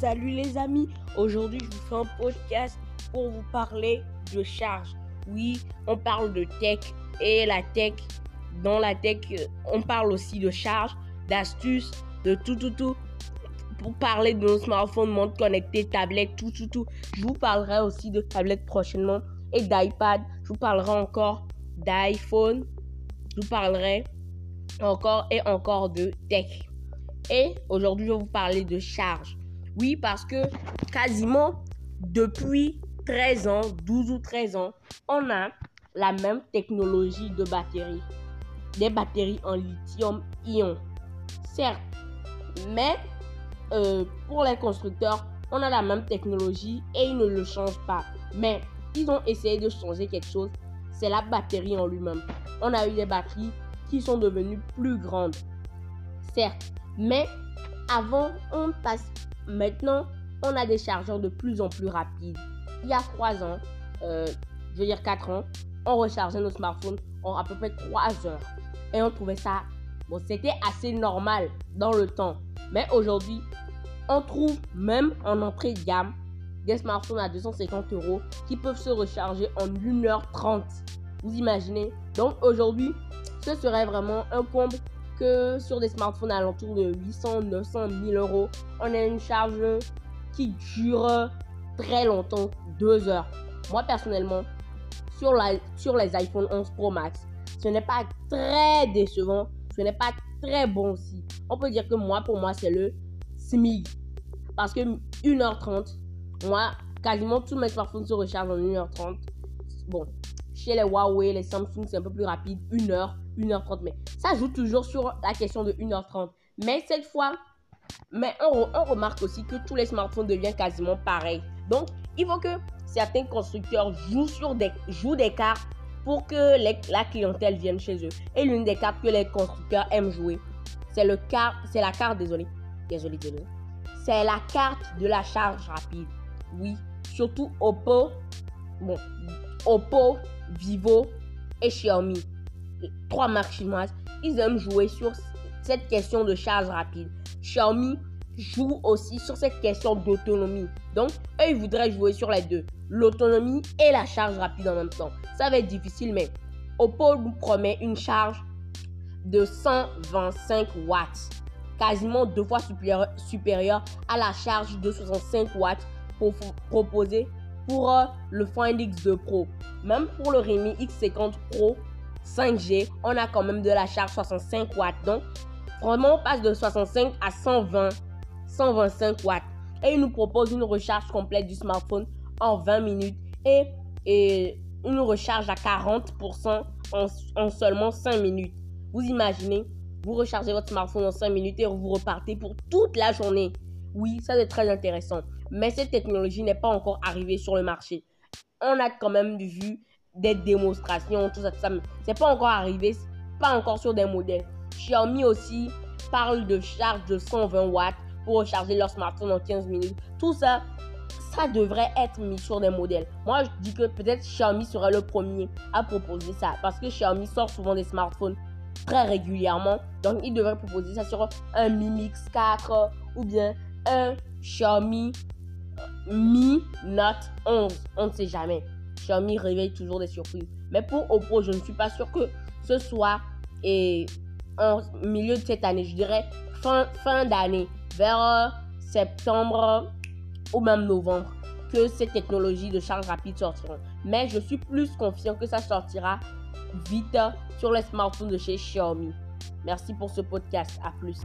Salut les amis, aujourd'hui je vous fais un podcast pour vous parler de charge. Oui, on parle de tech et la tech, dans la tech, on parle aussi de charge, d'astuces, de tout, tout, tout. Pour parler de nos smartphones, montres connectées, tablettes, tout, tout, tout. Je vous parlerai aussi de tablettes prochainement et d'iPad. Je vous parlerai encore d'iPhone. Je vous parlerai encore et encore de tech. Et aujourd'hui, je vais vous parler de charge. Oui, parce que quasiment depuis 13 ans, 12 ou 13 ans, on a la même technologie de batterie. Des batteries en lithium-ion. Certes, mais euh, pour les constructeurs, on a la même technologie et ils ne le changent pas. Mais ils ont essayé de changer quelque chose, c'est la batterie en lui-même. On a eu des batteries qui sont devenues plus grandes. Certes, mais avant, on passe. Maintenant, on a des chargeurs de plus en plus rapides. Il y a 3 ans, euh, je veux dire 4 ans, on rechargeait nos smartphones en à peu près 3 heures. Et on trouvait ça. Bon, c'était assez normal dans le temps. Mais aujourd'hui, on trouve même en entrée de gamme des smartphones à 250 euros qui peuvent se recharger en 1h30. Vous imaginez? Donc aujourd'hui, ce serait vraiment un comble que sur des smartphones alentour de 800, 900, 1000 euros, on a une charge qui dure très longtemps, 2 heures. Moi personnellement, sur, la, sur les iPhone 11 Pro Max, ce n'est pas très décevant, ce n'est pas très bon aussi. On peut dire que moi, pour moi, c'est le SMIG. Parce que 1h30, moi, quasiment tous mes smartphones se rechargent en 1h30. Bon, chez les Huawei, les Samsung, c'est un peu plus rapide, 1h, 1h30. Mais ça joue toujours sur la question de 1h30. Mais cette fois, mais on, remarque aussi que tous les smartphones deviennent quasiment pareils. Donc, il faut que certains constructeurs jouent, sur des, jouent des cartes pour que la clientèle vienne chez eux. Et l'une des cartes que les constructeurs aiment jouer, c'est le c'est la carte, désolé, désolé, désolé. C'est la carte de la charge rapide. Oui, surtout Oppo, bon, Oppo, Vivo et Xiaomi trois marques chinoises, ils aiment jouer sur cette question de charge rapide. Xiaomi joue aussi sur cette question d'autonomie. Donc, eux, ils voudraient jouer sur les deux. L'autonomie et la charge rapide en même temps. Ça va être difficile, mais Oppo nous promet une charge de 125 watts. Quasiment deux fois supérieure, à la charge de 65 watts pour, proposer pour euh, le Find X2 Pro. Même pour le Redmi X50 Pro, 5G, on a quand même de la charge 65 watts. Donc, vraiment, on passe de 65 à 120, 125 watts. Et il nous propose une recharge complète du smartphone en 20 minutes et, une recharge à 40% en, en, seulement 5 minutes. Vous imaginez, vous rechargez votre smartphone en 5 minutes et vous repartez pour toute la journée. Oui, ça c'est très intéressant. Mais cette technologie n'est pas encore arrivée sur le marché. On a quand même vu des démonstrations, tout ça, tout ça. c'est pas encore arrivé, pas encore sur des modèles. Xiaomi aussi parle de charge de 120 watts pour recharger leur smartphone en 15 minutes. Tout ça, ça devrait être mis sur des modèles. Moi, je dis que peut-être Xiaomi serait le premier à proposer ça parce que Xiaomi sort souvent des smartphones très régulièrement. Donc, il devrait proposer ça sur un Mi Mix 4 ou bien un Xiaomi Mi Note 11. On ne sait jamais. Xiaomi réveille toujours des surprises. Mais pour Oppo, je ne suis pas sûr que ce soit en milieu de cette année, je dirais fin, fin d'année, vers euh, septembre ou même novembre, que ces technologies de charge rapide sortiront. Mais je suis plus confiant que ça sortira vite sur les smartphones de chez Xiaomi. Merci pour ce podcast. À plus.